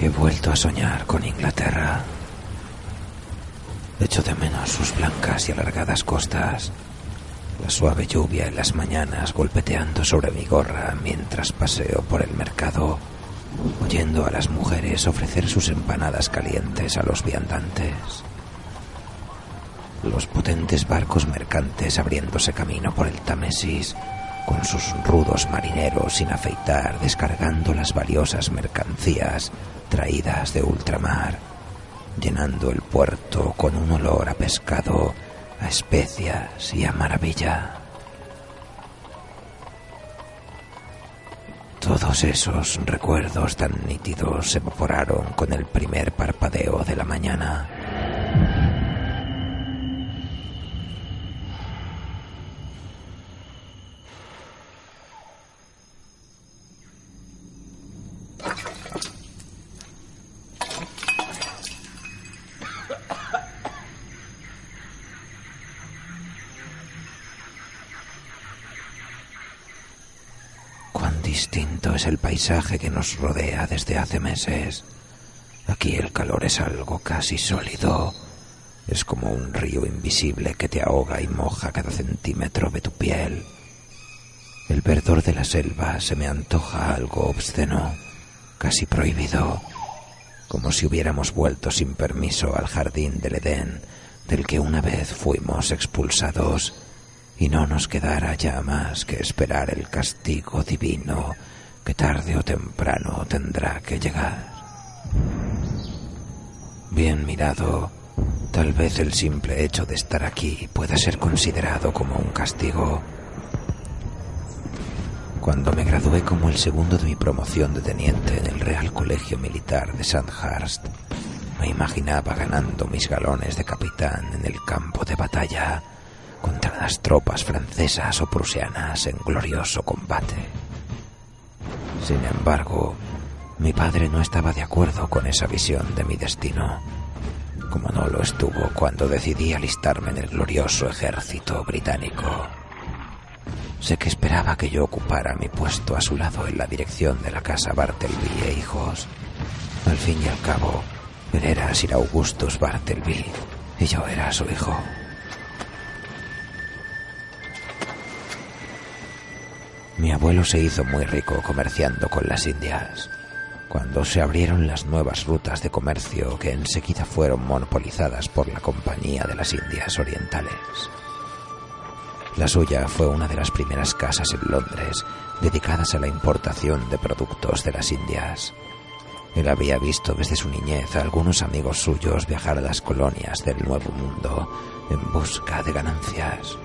He vuelto a soñar con Inglaterra. Echo de menos sus blancas y alargadas costas, la suave lluvia en las mañanas golpeteando sobre mi gorra mientras paseo por el mercado, oyendo a las mujeres ofrecer sus empanadas calientes a los viandantes. Los potentes barcos mercantes abriéndose camino por el Támesis, con sus rudos marineros sin afeitar, descargando las valiosas mercancías traídas de ultramar, llenando el puerto con un olor a pescado, a especias y a maravilla. Todos esos recuerdos tan nítidos se evaporaron con el primer parpadeo de la mañana. Distinto es el paisaje que nos rodea desde hace meses. Aquí el calor es algo casi sólido. Es como un río invisible que te ahoga y moja cada centímetro de tu piel. El verdor de la selva se me antoja algo obsceno, casi prohibido, como si hubiéramos vuelto sin permiso al jardín del Edén, del que una vez fuimos expulsados y no nos quedara ya más que esperar el castigo divino que tarde o temprano tendrá que llegar. Bien mirado, tal vez el simple hecho de estar aquí pueda ser considerado como un castigo. Cuando me gradué como el segundo de mi promoción de teniente en el Real Colegio Militar de Sandhurst, me imaginaba ganando mis galones de capitán en el campo de batalla las tropas francesas o prusianas en glorioso combate. Sin embargo, mi padre no estaba de acuerdo con esa visión de mi destino, como no lo estuvo cuando decidí alistarme en el glorioso ejército británico. Sé que esperaba que yo ocupara mi puesto a su lado en la dirección de la casa Bartleby e hijos. Al fin y al cabo, él era Sir Augustus Bartleby y yo era su hijo. Mi abuelo se hizo muy rico comerciando con las Indias. cuando se abrieron las nuevas rutas de comercio que enseguida fueron monopolizadas por la Compañía de las Indias Orientales. La suya fue una de las primeras casas en Londres dedicadas a la importación de productos de las Indias. Él había visto desde su niñez a algunos amigos suyos viajar a las colonias del Nuevo Mundo en busca de ganancias.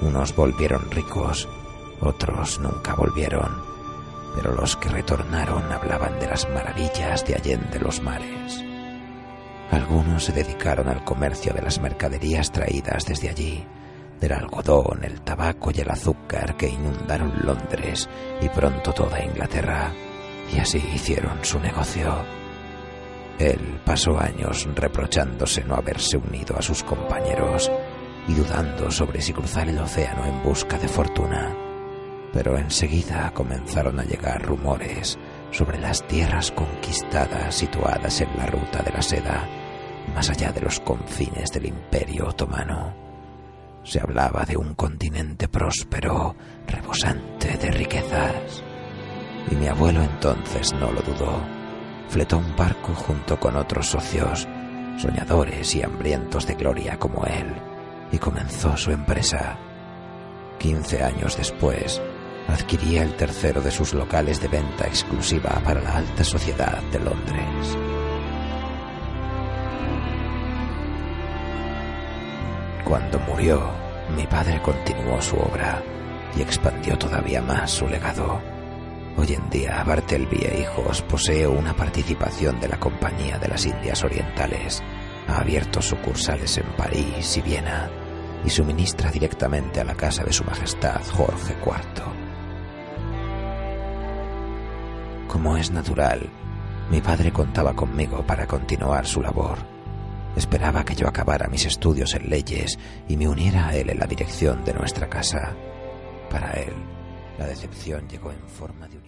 Unos volvieron ricos, otros nunca volvieron, pero los que retornaron hablaban de las maravillas de Allende los mares. Algunos se dedicaron al comercio de las mercaderías traídas desde allí, del algodón, el tabaco y el azúcar que inundaron Londres y pronto toda Inglaterra, y así hicieron su negocio. Él pasó años reprochándose no haberse unido a sus compañeros y dudando sobre si cruzar el océano en busca de fortuna. Pero enseguida comenzaron a llegar rumores sobre las tierras conquistadas situadas en la ruta de la seda, más allá de los confines del imperio otomano. Se hablaba de un continente próspero, rebosante de riquezas. Y mi abuelo entonces no lo dudó. Fletó un barco junto con otros socios, soñadores y hambrientos de gloria como él, y comenzó su empresa. Quince años después, adquiría el tercero de sus locales de venta exclusiva para la alta sociedad de Londres. Cuando murió, mi padre continuó su obra y expandió todavía más su legado. Hoy en día, Bartelby e Hijos posee una participación de la Compañía de las Indias Orientales. Ha abierto sucursales en París y Viena y suministra directamente a la casa de Su Majestad Jorge IV. Como es natural, mi padre contaba conmigo para continuar su labor. Esperaba que yo acabara mis estudios en leyes y me uniera a él en la dirección de nuestra casa. Para él, la decepción llegó en forma de uniforme.